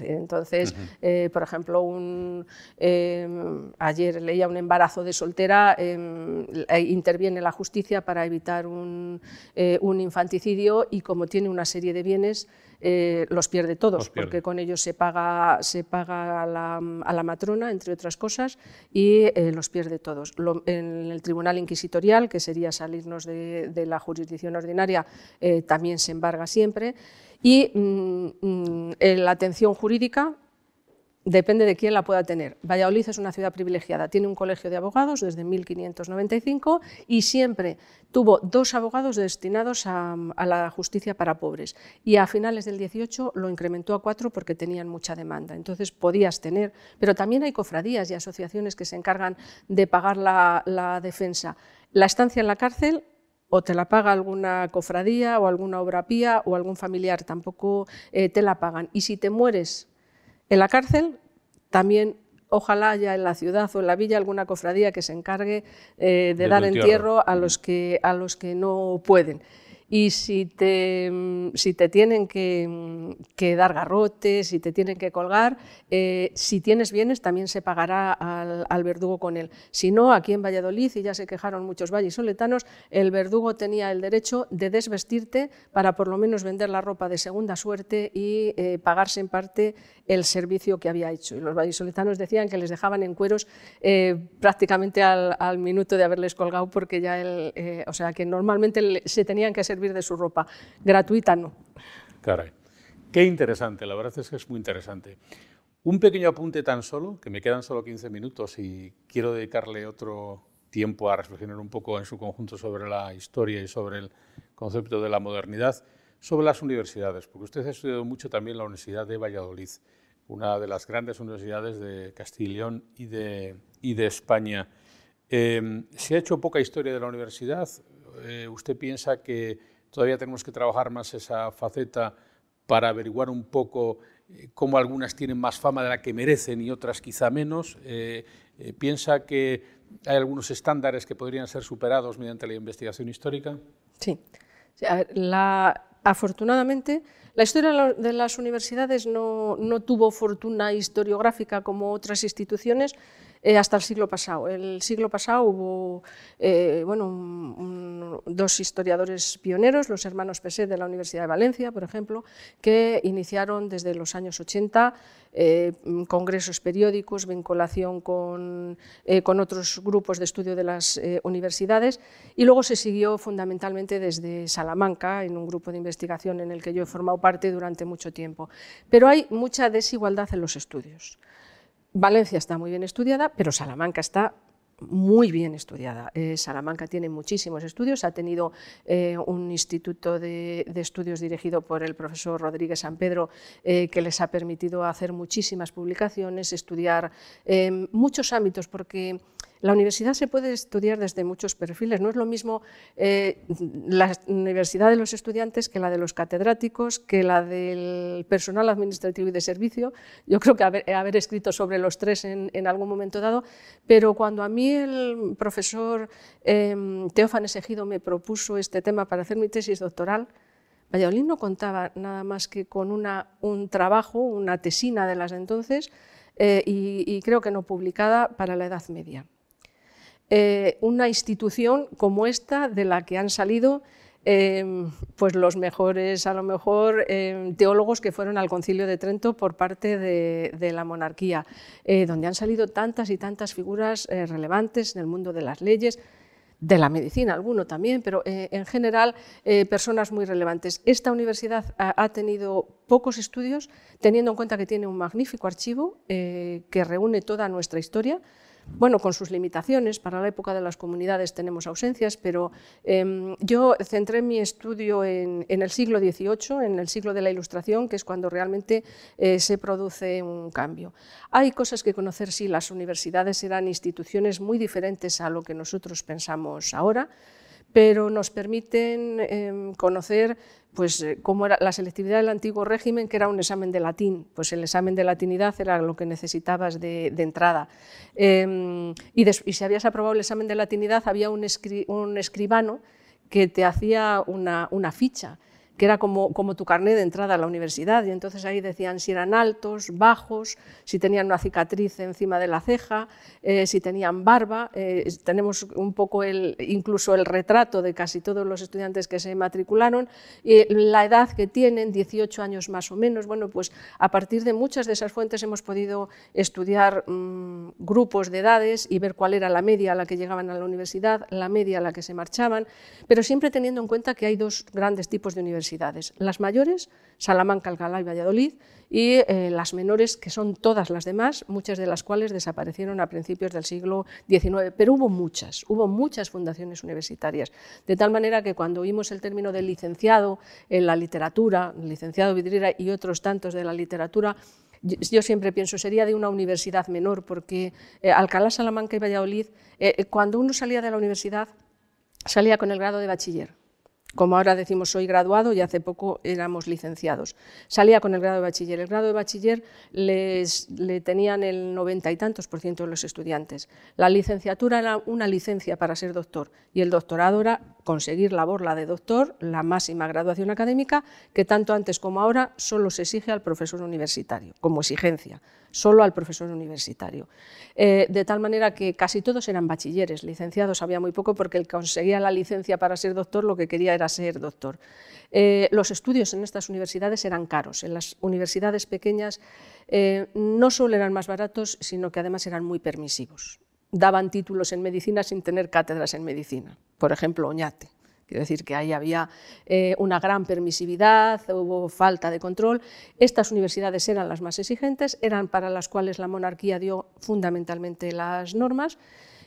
S3: Entonces, eh, por ejemplo, un, em, ayer leía un embarazo de soltera, em, interviene la justicia para evitar un, eh, un, infanticidio y como tiene una serie de bienes, eh, los pierde todos, porque con ellos se paga, se paga a, la, matrona, entre otras cosas, y los pierde todos. en el Tribunal Inquisitorial, que sería salirnos de, de la jurisdicción ordinaria, también se embarga siempre. Y mm, mm, la atención jurídica depende de quién la pueda tener. Valladolid es una ciudad privilegiada, tiene un colegio de abogados desde 1595 y siempre tuvo dos abogados destinados a, la justicia para pobres. Y a finales del 18 lo incrementó a cuatro porque tenían mucha demanda. Entonces podías tener, pero también hay cofradías y asociaciones que se encargan de pagar la, defensa. La estancia en la cárcel o te la paga alguna cofradía o alguna obra pía o algún familiar, tampoco eh, te la pagan. Y si te mueres en la cárcel, también ojalá haya en la ciudad o en la villa alguna cofradía que se encargue eh, de, dar entierro. a los, que, a los que no pueden y si te, si te tienen que, dar garrotes, si te tienen que colgar, eh, si tienes bienes también se pagará al, verdugo con él. Si no, aquí en Valladolid, y ya se quejaron muchos vallisoletanos, el verdugo tenía el derecho de desvestirte para por lo menos vender la ropa de segunda suerte y eh, pagarse en parte el servicio que había hecho. Y los vallisoletanos decían que les dejaban en cueros eh, prácticamente al, minuto de haberles colgado porque ya el, o sea que normalmente se tenían que ser de su ropa. Gratuita no.
S2: Caray. Qué interesante, la verdad es que es muy interesante. Un pequeño apunte tan solo, que me quedan solo 15 minutos y quiero dedicarle otro tiempo a reflexionar un poco en su conjunto sobre la historia y sobre el concepto de la modernidad, sobre las universidades, porque usted ha estudiado mucho también la Universidad de Valladolid, una de las grandes universidades de Castilla y de, y de España. Eh, se ha hecho poca historia de la universidad. Eh, ¿Usted piensa que Todavía tenemos que trabajar más esa faceta para averiguar un poco eh, cómo algunas tienen más fama de la que merecen y otras quizá menos. Eh, eh, ¿Piensa que hay algunos estándares que podrían ser superados mediante la investigación histórica?
S3: Sí. afortunadamente, la historia de las universidades no, no tuvo fortuna historiográfica como otras instituciones, eh, hasta el siglo pasado. El siglo pasado hubo eh, bueno, dos historiadores pioneros, los hermanos Peset de la Universidad de Valencia, por ejemplo, que iniciaron desde los años 80 eh, congresos periódicos, vinculación con, con, otros grupos de estudio de las universidades y luego se siguió fundamentalmente desde Salamanca, en un grupo de investigación en el que yo he formado parte durante mucho tiempo. Pero hay mucha desigualdad en los estudios. Valencia está muy bien estudiada, pero Salamanca está muy bien estudiada. Eh, Salamanca tiene muchísimos estudios, ha tenido eh, un instituto de, estudios dirigido por el profesor Rodríguez San Pedro eh, que les ha permitido hacer muchísimas publicaciones, estudiar muchos ámbitos, porque la universidad se puede estudiar desde muchos perfiles. No es lo mismo eh, la universidad de los estudiantes que la de los catedráticos, que la del personal administrativo y de servicio. Yo creo que haber, escrito sobre los tres en, algún momento dado, pero cuando a mí el profesor eh, Teófanes me propuso este tema para hacer mi tesis doctoral, Valladolid no contaba nada más que con un trabajo, una tesina de las de entonces, eh, y creo que no publicada para la Edad Media. Eh, una institución como esta de la que han salido em, pues los mejores, a lo mejor, em, teólogos que fueron al Concilio de Trento por parte de, la monarquía, eh, donde han salido tantas y tantas figuras eh, relevantes en el mundo de las leyes, de la medicina, alguno también, pero en general personas muy relevantes. Esta universidad ha, tenido pocos estudios, teniendo en cuenta que tiene un magnífico archivo que reúne toda nuestra historia, bueno, con sus limitaciones, para la época de las comunidades tenemos ausencias, pero em, yo centré mi estudio en, el siglo XVIII, en el siglo de la Ilustración, que es cuando realmente eh, se produce un cambio. Hay cosas que conocer, sí, las universidades eran instituciones muy diferentes a lo que nosotros pensamos ahora, pero nos permiten em, conocer pues, eh, cómo era la selectividad del antiguo régimen, que era un examen de latín. Pues el examen de latinidad era lo que necesitabas de, entrada. Em, y, si habías aprobado el examen de latinidad, había un, escribano que te hacía una, una ficha que era como, como tu carnet de entrada a la universidad. Y entonces ahí decían si eran altos, bajos, si tenían una cicatriz encima de la ceja, eh, si tenían barba. Eh, tenemos un poco el, incluso el retrato de casi todos los estudiantes que se matricularon, y la edad que tienen, 18 años más o menos. Bueno, pues a partir de muchas de esas fuentes hemos podido estudiar mm, grupos de edades y ver cuál era la media a la que llegaban a la universidad, la media a la que se marchaban, pero siempre teniendo en cuenta que hay dos grandes tipos de universidades las mayores, Salamanca, Alcalá y Valladolid, y eh, las menores, que son todas las demás, muchas de las cuales desaparecieron a principios del siglo XIX. Pero hubo muchas, hubo muchas fundaciones universitarias, de tal manera que cuando oímos el término de licenciado en la literatura, licenciado Vidriera y otros tantos de la literatura, yo siempre pienso, sería de una universidad menor, porque eh, Alcalá, Salamanca y Valladolid, eh, cuando uno salía de la universidad, salía con el grado de bachiller como ahora decimos soy graduado y hace poco éramos licenciados. Salía con el grado de bachiller. El grado de bachiller les, le tenían el noventa y tantos por ciento de los estudiantes. La licenciatura era una licencia para ser doctor y el doctorado era conseguir la borla de doctor, la máxima graduación académica, que tanto antes como ahora solo se exige al profesor universitario, como exigencia solo al profesor universitario. Eh, de tal manera que casi todos eran bachilleres, licenciados había muy poco porque el que conseguía la licencia para ser doctor lo que quería era ser doctor. Eh, los estudios en estas universidades eran caros. En las universidades pequeñas eh, no solo eran más baratos, sino que además eran muy permisivos. Daban títulos en medicina sin tener cátedras en medicina. Por ejemplo, Oñate. Quiero decir que ahí había eh, una gran permisividad, hubo falta de control. Estas universidades eran las más exigentes, eran para las cuales la monarquía dio fundamentalmente las normas.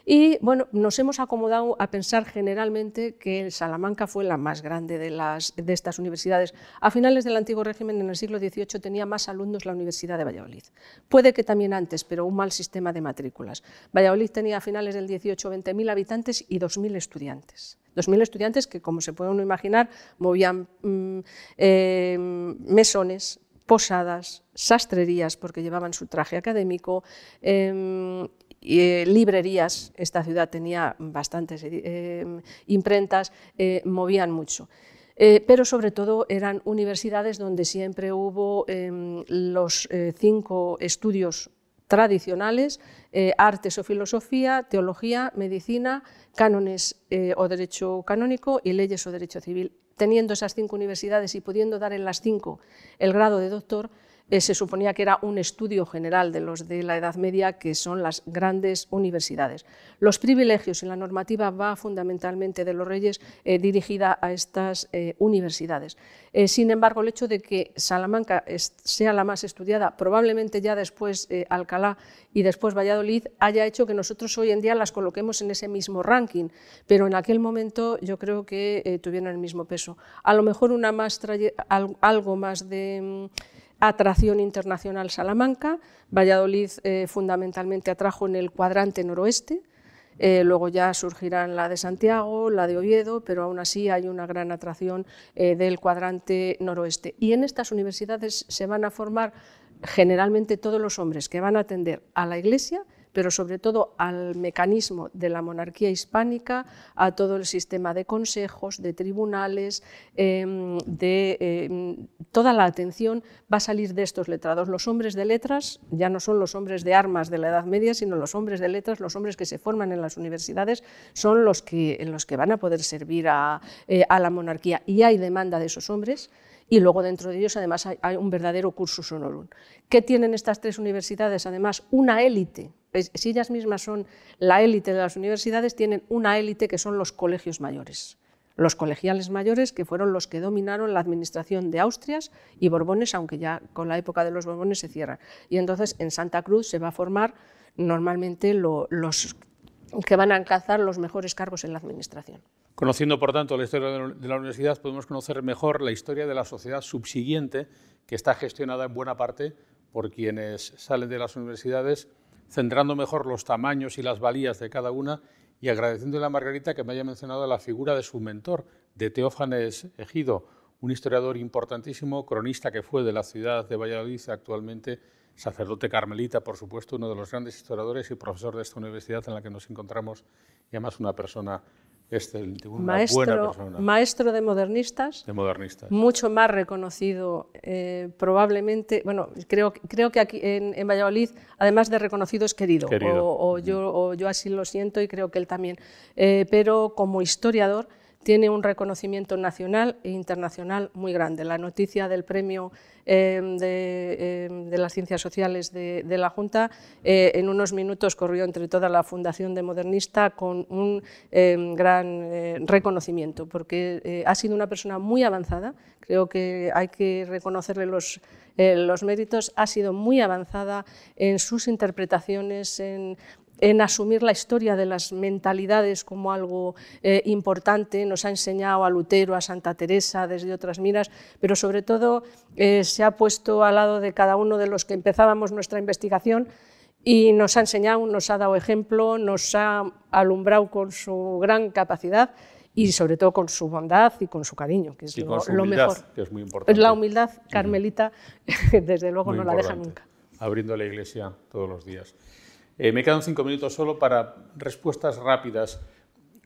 S3: Y bueno, nos hemos acomodado a pensar generalmente que Salamanca fue la más grande de, las, de estas universidades. A finales del antiguo régimen, en el siglo XVIII, tenía más alumnos la Universidad de Valladolid. Puede que también antes, pero un mal sistema de matrículas. Valladolid tenía a finales del XVIII 20.000 habitantes y 2.000 estudiantes. 2.000 estudiantes que, como se puede uno imaginar, movían mm, eh, mesones, posadas, sastrerías, porque llevaban su traje académico, em, eh, librerías, esta ciudad tenía bastantes em, imprentas, eh, movían mucho. pero sobre todo eran universidades donde siempre hubo em, los cinco estudios tradicionales, eh, artes o filosofía, teología, medicina, cánones eh, o derecho canónico y leyes o derecho civil. Teniendo esas cinco universidades y pudiendo dar en las cinco el grado de doctor, eh, se suponía que era un estudio general de los de la Edad Media, que son las grandes universidades. Los privilegios y la normativa va fundamentalmente de los reyes eh, dirigida a estas eh, universidades. sin embargo, el hecho de que Salamanca sea la más estudiada, probablemente ya después Alcalá y después Valladolid, haya hecho que nosotros hoy en día las coloquemos en ese mismo ranking, pero en aquel momento yo creo que tuvieron el mismo peso. A lo mejor una más algo más de mm, atracción internacional Salamanca, Valladolid eh, fundamentalmente atrajo en el cuadrante noroeste, eh, luego ya surgirán la de Santiago, la de Oviedo, pero aún así hay una gran atracción eh, del cuadrante noroeste. Y en estas universidades se van a formar generalmente todos los hombres que van a atender a la Iglesia pero sobre todo al mecanismo de la monarquía hispánica, a todo el sistema de consejos, de tribunales, em, de em, toda la atención va a salir de estos letrados. Los hombres de letras ya no son los hombres de armas de la Edad Media, sino los hombres de letras, los hombres que se forman en las universidades, son los que, los que van a poder servir a, eh, a la monarquía. Y hay demanda de esos hombres y luego dentro de ellos además hay, un verdadero cursus honorum. ¿Qué tienen estas tres universidades? Además, una élite. Si ellas mismas son la élite de las universidades, tienen una élite que son los colegios mayores. Los colegiales mayores, que fueron los que dominaron la administración de Austrias y Borbones, aunque ya con la época de los Borbones se cierran. Y entonces en Santa Cruz se va a formar normalmente los que van a alcanzar los mejores cargos en la Administración.
S2: Conociendo, por tanto, la historia de la universidad, podemos conocer mejor la historia de la sociedad subsiguiente, que está gestionada en buena parte por quienes salen de las universidades, centrando mejor los tamaños y las valías de cada una y agradeciéndole a Margarita que me haya mencionado la figura de su mentor, de Teófanes Ejido, un historiador importantísimo, cronista que fue de la ciudad de Valladolid, actualmente sacerdote carmelita, por supuesto, uno de los grandes historiadores y profesor de esta universidad en la que nos encontramos, y además una persona excelente, una
S3: maestro,
S2: buena persona.
S3: Maestro de modernistas.
S2: De modernistas.
S3: Mucho más reconocido, eh, probablemente, bueno, creo, creo que aquí en, Valladolid, además de reconocido, es querido. O, yo, yo, así lo siento y creo que él también. Eh, pero como historiador tiene un reconocimiento nacional e internacional muy grande. La noticia del premio em, em, de, las ciencias sociales de, la Junta eh, en unos minutos corrió entre toda la Fundación de Modernista con un em, gran eh, reconocimiento, porque eh, ha sido una persona muy avanzada, creo que hay que reconocerle los, los méritos, ha sido muy avanzada en sus interpretaciones, en en asumir la historia de las mentalidades como algo eh, importante, nos ha enseñado a Lutero, a Santa Teresa, desde otras miras, pero sobre todo eh, se ha puesto al lado de cada uno de los que empezábamos nuestra investigación y nos ha enseñado, nos ha dado ejemplo, nos ha alumbrado con su gran capacidad y sobre todo con su bondad y con su cariño, que es lo, mejor.
S2: Que es muy importante.
S3: La humildad carmelita, <laughs> desde luego, no la deja nunca.
S2: Abriendo la iglesia todos los días. Eh, me quedan cinco minutos solo para respuestas rápidas.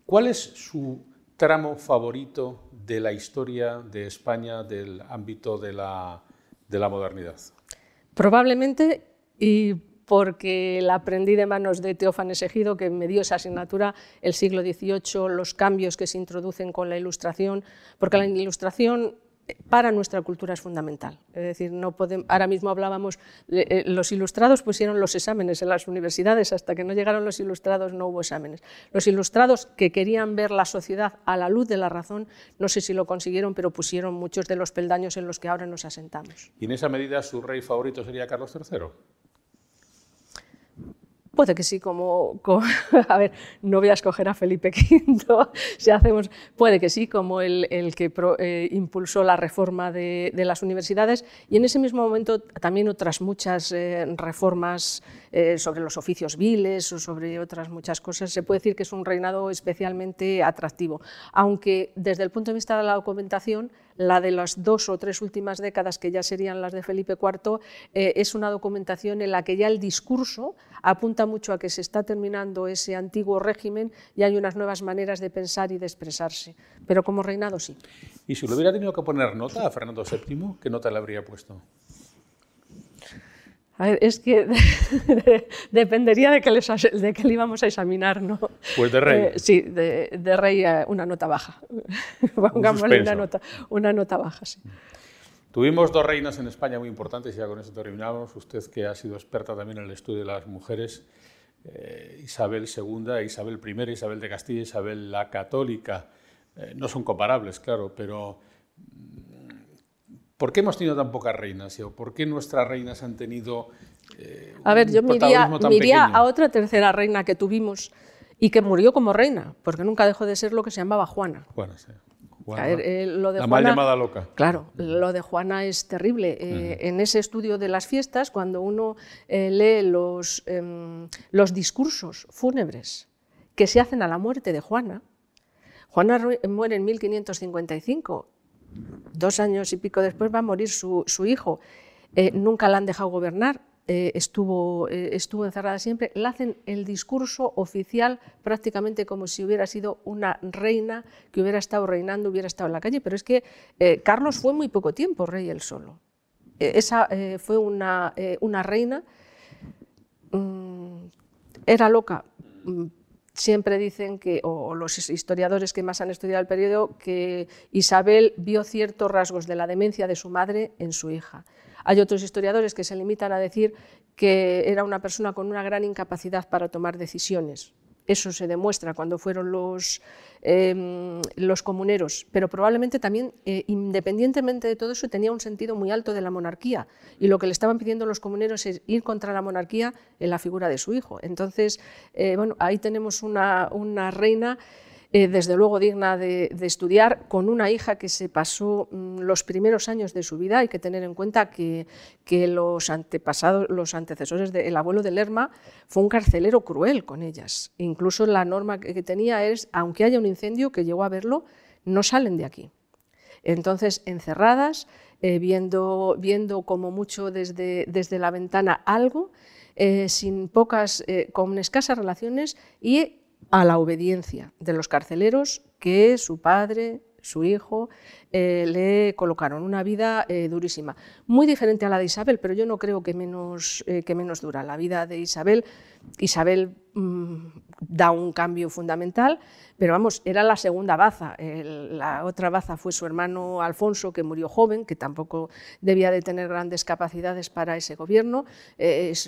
S2: ¿Cuál es su tramo favorito de la historia de España del ámbito de la, de la modernidad?
S3: Probablemente, y porque la aprendí de manos de Teófanes Ejido, que me dio esa asignatura, el siglo XVIII, los cambios que se introducen con la ilustración, porque la ilustración para nuestra cultura es fundamental. Es decir, no podemos, ahora mismo hablábamos, eh, los ilustrados pusieron los exámenes en las universidades, hasta que no llegaron los ilustrados no hubo exámenes. Los ilustrados que querían ver la sociedad a la luz de la razón, no sé si lo consiguieron, pero pusieron muchos de los peldaños en los que ahora nos asentamos.
S2: ¿Y en esa medida su rey favorito sería Carlos III?
S3: Puede que sí, como, <laughs> a ver, no voy a escoger a Felipe V, <laughs> si hacemos, puede que sí, como el, el que eh, impulsó la reforma de, de, las universidades y en ese mismo momento también otras muchas eh, reformas eh, sobre los oficios viles o sobre otras muchas cosas. Se puede decir que es un reinado especialmente atractivo, aunque desde el punto de vista de la documentación, la de las dos o tres últimas décadas, que ya serían las de Felipe IV, eh, es una documentación en la que ya el discurso apunta mucho a que se está terminando ese antiguo régimen y hay unas nuevas maneras de pensar y de expresarse. Pero como reinado sí.
S2: ¿Y si le hubiera tenido que poner nota a Fernando VII, qué nota le habría puesto?
S3: Es que <laughs> dependería de que, de que le íbamos a examinar, ¿no?
S2: Pues de rey.
S3: Eh, sí, de, rey una nota baja. <laughs> Pongámosle una nota, una nota baja, sí.
S2: Tuvimos dos reinas en España muy importantes, y ya con eso terminamos. Usted que ha sido experta también en el estudio de las mujeres, eh, Isabel II, Isabel I, Isabel de Castilla, Isabel la Católica, eh, no son comparables, claro, pero ¿Por qué hemos tenido tan pocas reinas? ¿O por qué nuestras reinas han tenido
S3: eh, A ver, yo me iría, a otra tercera reina que tuvimos y que murió como reina, porque nunca dejó de ser lo que se llamaba Juana.
S2: Juana, sí.
S3: Eh, lo de
S2: la mal llamada loca.
S3: Claro, lo de Juana es terrible. Eh, en ese estudio de las fiestas, cuando uno lee los, em, los discursos fúnebres que se hacen a la muerte de Juana, Juana muere en 1555 dos años y pico después va a morir su, hijo. Eh, nunca la han dejado gobernar, eh, estuvo, eh, estuvo encerrada siempre. Le hacen el discurso oficial prácticamente como si hubiera sido una reina que hubiera estado reinando, hubiera estado en la calle. Pero es que Carlos fue muy poco tiempo rey él solo. esa fue una, una reina, mm, era loca mm, siempre dicen que, o los historiadores que más han estudiado el periodo, que Isabel vio ciertos rasgos de la demencia de su madre en su hija. Hay otros historiadores que se limitan a decir que era una persona con una gran incapacidad para tomar decisiones eso se demuestra cuando fueron los, em, los comuneros, pero probablemente también, eh, independientemente de todo eso, tenía un sentido muy alto de la monarquía. Y lo que le estaban pidiendo los comuneros es ir contra la monarquía en la figura de su hijo. Entonces, eh, bueno, ahí tenemos una, una reina eh, desde luego digna de, estudiar, con una hija que se pasó mm, los primeros años de su vida. Hay que tener en cuenta que, los antepasados, los antecesores del abuelo de Lerma fue un carcelero cruel con ellas. Incluso la norma que, tenía es, aunque haya un incendio, que llegó a verlo, no salen de aquí. Entonces, encerradas, eh, viendo, como mucho desde, desde la ventana algo, eh, sin pocas, con escasas relaciones y a la obediencia de los carceleros que su padre, su hijo, eh, le colocaron una vida eh, durísima. Muy diferente a la de Isabel, pero yo no creo que menos, eh, que menos dura. La vida de Isabel, Isabel mm, da un cambio fundamental, pero vamos, era la segunda baza. la otra baza fue su hermano Alfonso, que murió joven, que tampoco debía de tener grandes capacidades para ese gobierno.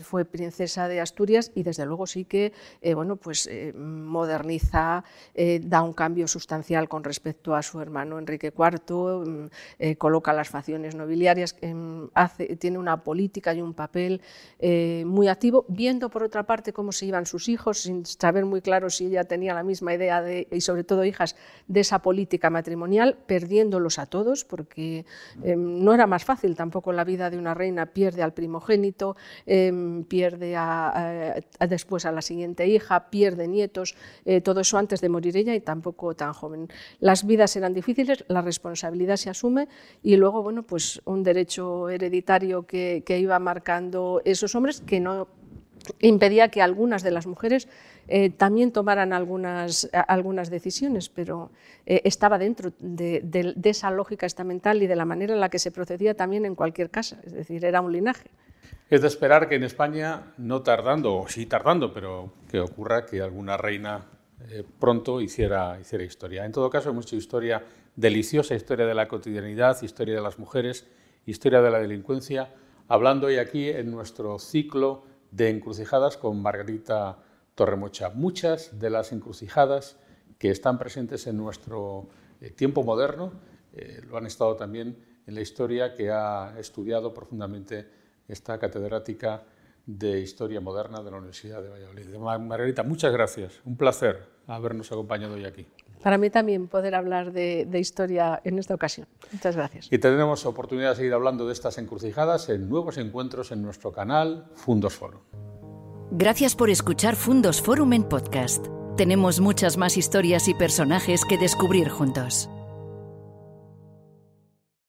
S3: Fue princesa de Asturias y desde luego sí que bueno, pues, moderniza, da un cambio sustancial con respecto a su hermano Enrique IV, mm, coloca las facciones nobiliarias, em, tiene una política y un papel muy activo, viendo por otra parte cómo se iban sus hijos, sin saber muy claro si ella tenía la misma idea de y sobre todo hijas de esa política matrimonial, perdiéndolos a todos, porque em, no era más fácil tampoco la vida de una reina, pierde al primogénito, em, pierde después a la siguiente hija, pierde nietos, eh, todo eso antes de morir ella y tampoco tan joven. Las vidas eran difíciles, la responsabilidad se asume y luego, bueno, pues un derecho hereditario que, que iba marcando esos hombres que no impedía que algunas de las mujeres eh, también tomaran algunas, algunas decisiones, pero eh, estaba dentro de, esa lógica estamental y de la manera en la que se procedía también en cualquier casa, es decir, era un linaje.
S2: Es de esperar que en España, no tardando, o sí tardando, pero que ocurra que alguna reina eh, pronto hiciera, hiciera historia. En todo caso, hemos hecho historia deliciosa, historia de la cotidianidad, historia de las mujeres, historia de la delincuencia, hablando hoy aquí en nuestro ciclo de encrucijadas con Margarita Torremocha. Muchas de las encrucijadas que están presentes en nuestro eh, tiempo moderno eh, lo han estado también en la historia que ha estudiado profundamente esta catedrática de Historia Moderna de la Universidad de Valladolid. Margarita, muchas gracias. Un placer habernos acompañado hoy aquí.
S3: Para mí también poder hablar de, de, historia en esta ocasión. Muchas gracias.
S2: Y tendremos oportunidad de seguir hablando de estas encrucijadas en nuevos encuentros en nuestro canal Fundos Forum.
S4: Gracias por escuchar Fundos Forum en podcast. Tenemos muchas más historias y personajes que descubrir juntos.